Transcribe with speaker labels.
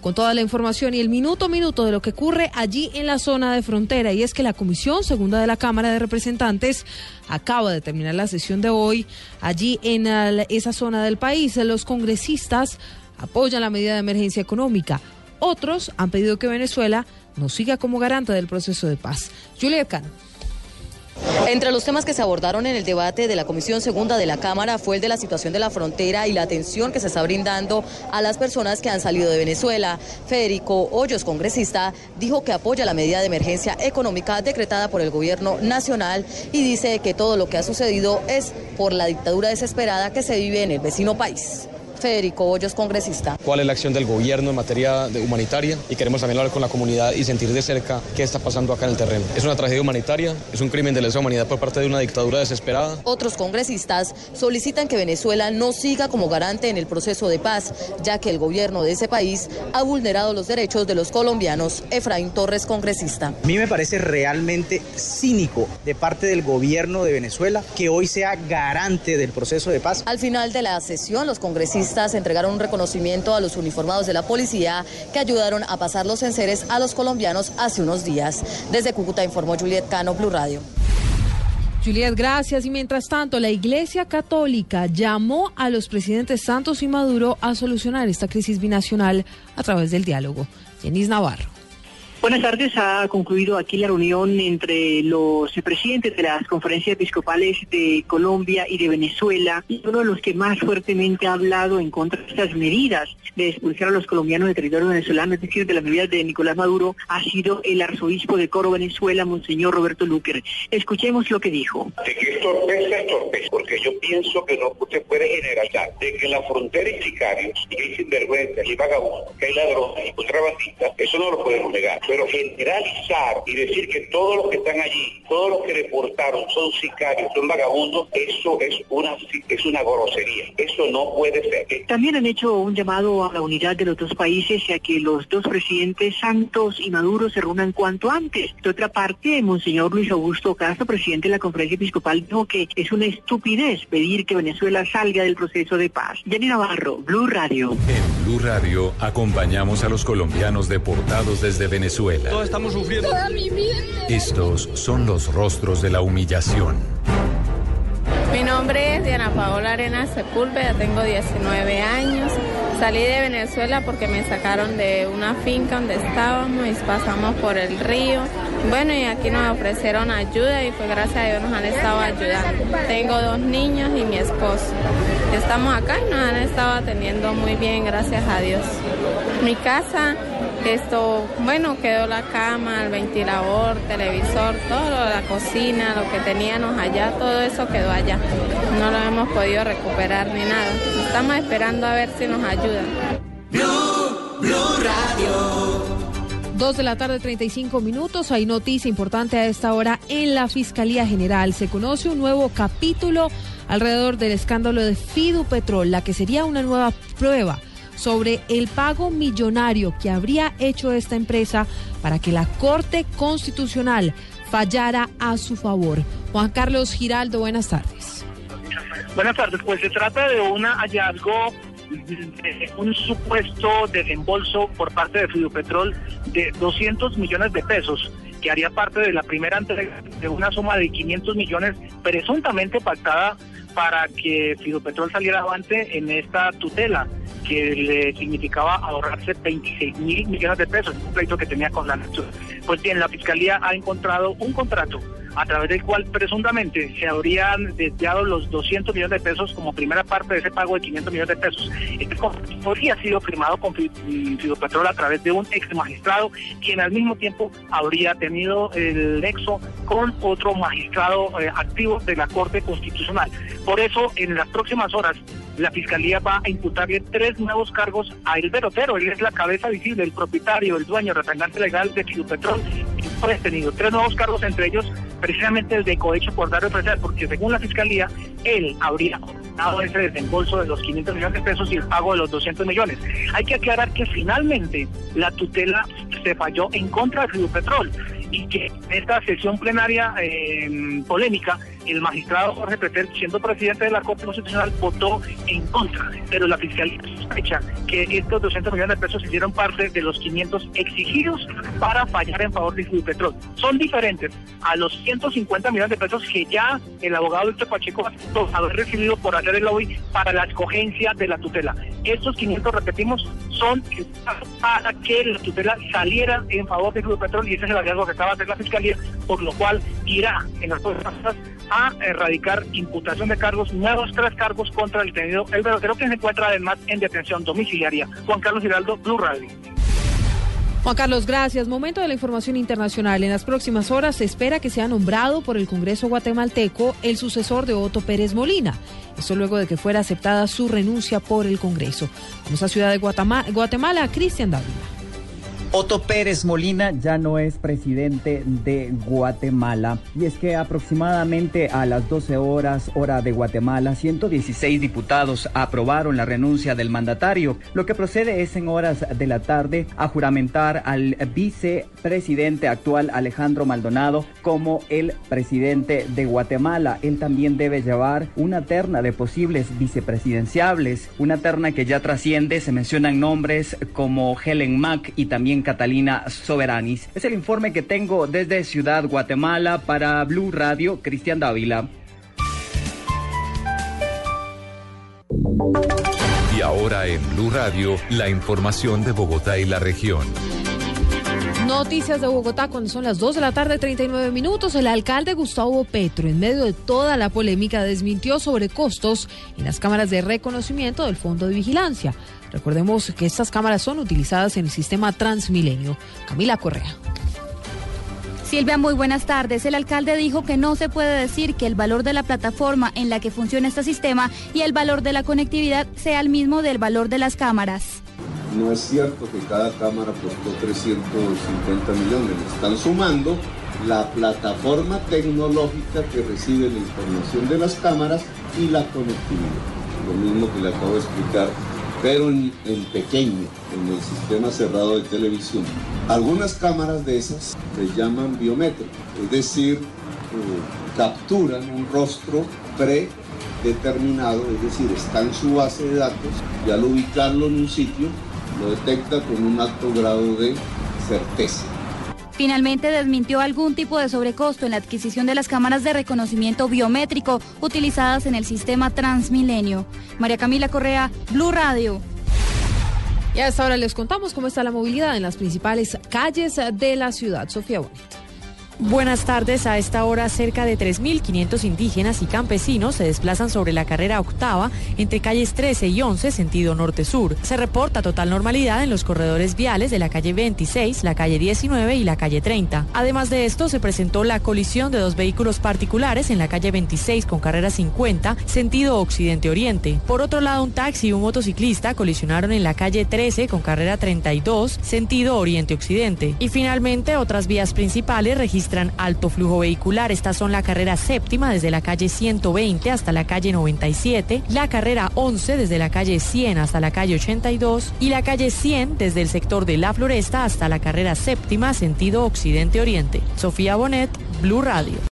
Speaker 1: Con toda la información y el minuto a minuto de lo que ocurre allí en la zona de frontera, y es que la Comisión Segunda de la Cámara de Representantes acaba de terminar la sesión de hoy allí en esa zona del país. Los congresistas apoyan la medida de emergencia económica. Otros han pedido que Venezuela no siga como garante del proceso de paz. Julia Cano.
Speaker 2: Entre los temas que se abordaron en el debate de la Comisión Segunda de la Cámara fue el de la situación de la frontera y la atención que se está brindando a las personas que han salido de Venezuela. Federico Hoyos, congresista, dijo que apoya la medida de emergencia económica decretada por el gobierno nacional y dice que todo lo que ha sucedido es por la dictadura desesperada que se vive en el vecino país. Federico Hoyos, congresista.
Speaker 3: ¿Cuál es la acción del gobierno en materia de humanitaria? Y queremos también hablar con la comunidad y sentir de cerca qué está pasando acá en el terreno. Es una tragedia humanitaria, es un crimen de lesa humanidad por parte de una dictadura desesperada.
Speaker 2: Otros congresistas solicitan que Venezuela no siga como garante en el proceso de paz, ya que el gobierno de ese país ha vulnerado los derechos de los colombianos. Efraín Torres, congresista.
Speaker 4: A mí me parece realmente cínico de parte del gobierno de Venezuela que hoy sea garante del proceso de paz.
Speaker 2: Al final de la sesión, los congresistas entregaron un reconocimiento a los uniformados de la policía que ayudaron a pasar los enseres a los colombianos hace unos días. Desde Cúcuta informó Juliet Cano, Blue Radio.
Speaker 1: Juliet, gracias. Y mientras tanto, la Iglesia Católica llamó a los presidentes Santos y Maduro a solucionar esta crisis binacional a través del diálogo. Jenis Navarro.
Speaker 5: Buenas tardes. Ha concluido aquí la reunión entre los presidentes de las conferencias episcopales de Colombia y de Venezuela. Y uno de los que más fuertemente ha hablado en contra de estas medidas de expulsar a los colombianos del territorio venezolano, es decir, de las medidas de Nicolás Maduro, ha sido el arzobispo de Coro, Venezuela, Monseñor Roberto Luquer. Escuchemos lo que dijo.
Speaker 6: De que es torpeza, es torpeza, porque yo pienso que no se puede generalizar de que la frontera hay sicarios, y hay sinvergüenzas, y vagabundos, que hay ladrones y contrabandistas, eso no lo podemos negar pero generalizar y decir que todos los que están allí, todos los que deportaron son sicarios, son vagabundos, eso es una, es una grosería. Eso no puede ser.
Speaker 5: También han hecho un llamado a la unidad de los dos países y a que los dos presidentes Santos y Maduro se reúnan cuanto antes. De otra parte, Monseñor Luis Augusto Castro, presidente de la Conferencia Episcopal, dijo que es una estupidez pedir que Venezuela salga del proceso de paz. Jenny Navarro, Blue Radio.
Speaker 7: En Blue Radio acompañamos a los colombianos deportados desde Venezuela
Speaker 8: todos estamos sufriendo.
Speaker 7: Estos son los rostros de la humillación.
Speaker 9: Mi nombre es Diana Paola Arenas Sepúlveda, tengo 19 años. Salí de Venezuela porque me sacaron de una finca donde estábamos y pasamos por el río. Bueno, y aquí nos ofrecieron ayuda y pues gracias a Dios nos han estado ayudando. Tengo dos niños y mi esposo. Estamos acá y nos han estado atendiendo muy bien, gracias a Dios. Mi casa esto, bueno, quedó la cama, el ventilador, televisor, todo, la cocina, lo que teníamos allá, todo eso quedó allá. No lo hemos podido recuperar ni nada. Estamos esperando a ver si nos ayudan.
Speaker 1: Dos de la tarde, 35 minutos. Hay noticia importante a esta hora en la Fiscalía General. Se conoce un nuevo capítulo alrededor del escándalo de Fidu Petrol, la que sería una nueva prueba sobre el pago millonario que habría hecho esta empresa para que la Corte Constitucional fallara a su favor. Juan Carlos Giraldo, buenas tardes.
Speaker 10: Buenas tardes, pues se trata de un hallazgo un supuesto desembolso por parte de Fidupetrol de 200 millones de pesos que haría parte de la primera entrega de una suma de 500 millones presuntamente pactada para que Fidupetrol saliera avante en esta tutela que le significaba ahorrarse 26 mil millones de pesos, un pleito que tenía con la. Pues bien, la Fiscalía ha encontrado un contrato a través del cual presuntamente se habrían desviado los 200 millones de pesos como primera parte de ese pago de 500 millones de pesos. Este contrato habría sido firmado con Fidopetrol a través de un ex magistrado, quien al mismo tiempo habría tenido el nexo con otro magistrado eh, activo de la Corte Constitucional. Por eso, en las próximas horas, la Fiscalía va a imputarle tres nuevos cargos a El Otero. Él es la cabeza visible, el propietario, el dueño, el representante legal de Fidupetrol. Fue tenido tres nuevos cargos, entre ellos precisamente el de cohecho por dar empresarial, porque según la Fiscalía, él habría dado ese desembolso de los 500 millones de pesos y el pago de los 200 millones. Hay que aclarar que finalmente la tutela se falló en contra de Fidupetrol y que en esta sesión plenaria eh, polémica el magistrado Jorge Pretel, siendo presidente de la Corte Constitucional, votó en contra, pero la fiscalía sospecha que estos 200 millones de pesos hicieron parte de los 500 exigidos para fallar en favor de Petrol. Son diferentes a los 150 millones de pesos que ya el abogado Víctor Pacheco ha haber recibido por hacer el lobby para la escogencia de la tutela. Estos 500, repetimos, son para que la tutela saliera en favor de Petrol y ese es el hallazgo que acaba de la fiscalía, por lo cual irá en las próximas a erradicar imputación de cargos, nuevos tres cargos contra el detenido el verdadero que se encuentra además en detención domiciliaria. Juan Carlos Giraldo, Blue Radio.
Speaker 1: Juan Carlos, gracias. Momento de la información internacional. En las próximas horas se espera que sea nombrado por el Congreso guatemalteco el sucesor de Otto Pérez Molina. Eso luego de que fuera aceptada su renuncia por el Congreso. Vamos a Ciudad de Guatemala, Guatemala Cristian Dávila.
Speaker 8: Otto Pérez Molina ya no es presidente de Guatemala y es que aproximadamente a las 12 horas hora de Guatemala 116 diputados aprobaron la renuncia del mandatario. Lo que procede es en horas de la tarde a juramentar al vicepresidente actual Alejandro Maldonado como el presidente de Guatemala. Él también debe llevar una terna de posibles vicepresidenciables, una terna que ya trasciende, se mencionan nombres como Helen Mack y también Catalina Soberanis. Es el informe que tengo desde Ciudad Guatemala para Blue Radio, Cristian Dávila.
Speaker 7: Y ahora en Blue Radio, la información de Bogotá y la región.
Speaker 1: Noticias de Bogotá cuando son las 2 de la tarde, 39 minutos. El alcalde Gustavo Petro, en medio de toda la polémica, desmintió sobre costos en las cámaras de reconocimiento del Fondo de Vigilancia. Recordemos que estas cámaras son utilizadas en el sistema Transmilenio. Camila Correa.
Speaker 11: Silvia, muy buenas tardes. El alcalde dijo que no se puede decir que el valor de la plataforma en la que funciona este sistema y el valor de la conectividad sea el mismo del valor de las cámaras.
Speaker 12: No es cierto que cada cámara costó 350 millones. Están sumando la plataforma tecnológica que recibe la información de las cámaras y la conectividad. Lo mismo que le acabo de explicar pero en, pequeño, en el sistema cerrado de televisión. Algunas cámaras de esas se llaman biométricas, es decir, eh, capturan un rostro predeterminado, es decir, está en su base de datos y al ubicarlo en un sitio lo detecta con un alto grado de certeza.
Speaker 11: Finalmente desmintió algún tipo de sobrecosto en la adquisición de las cámaras de reconocimiento biométrico utilizadas en el sistema Transmilenio. María Camila Correa, Blue Radio.
Speaker 1: Y a esta hora les contamos cómo está la movilidad en las principales calles de la ciudad. Sofía Bonito.
Speaker 13: Buenas tardes. A esta hora, cerca de 3.500 indígenas y campesinos se desplazan sobre la carrera octava entre calles 13 y 11, sentido norte-sur. Se reporta total normalidad en los corredores viales de la calle 26, la calle 19 y la calle 30. Además de esto, se presentó la colisión de dos vehículos particulares en la calle 26 con carrera 50, sentido occidente-oriente. Por otro lado, un taxi y un motociclista colisionaron en la calle 13 con carrera 32, sentido oriente-occidente. Y finalmente, otras vías principales alto flujo vehicular. Estas son la carrera séptima desde la calle 120 hasta la calle 97, la carrera 11 desde la calle 100 hasta la calle 82 y la calle 100 desde el sector de La Floresta hasta la carrera séptima sentido occidente-oriente. Sofía Bonet, Blue Radio.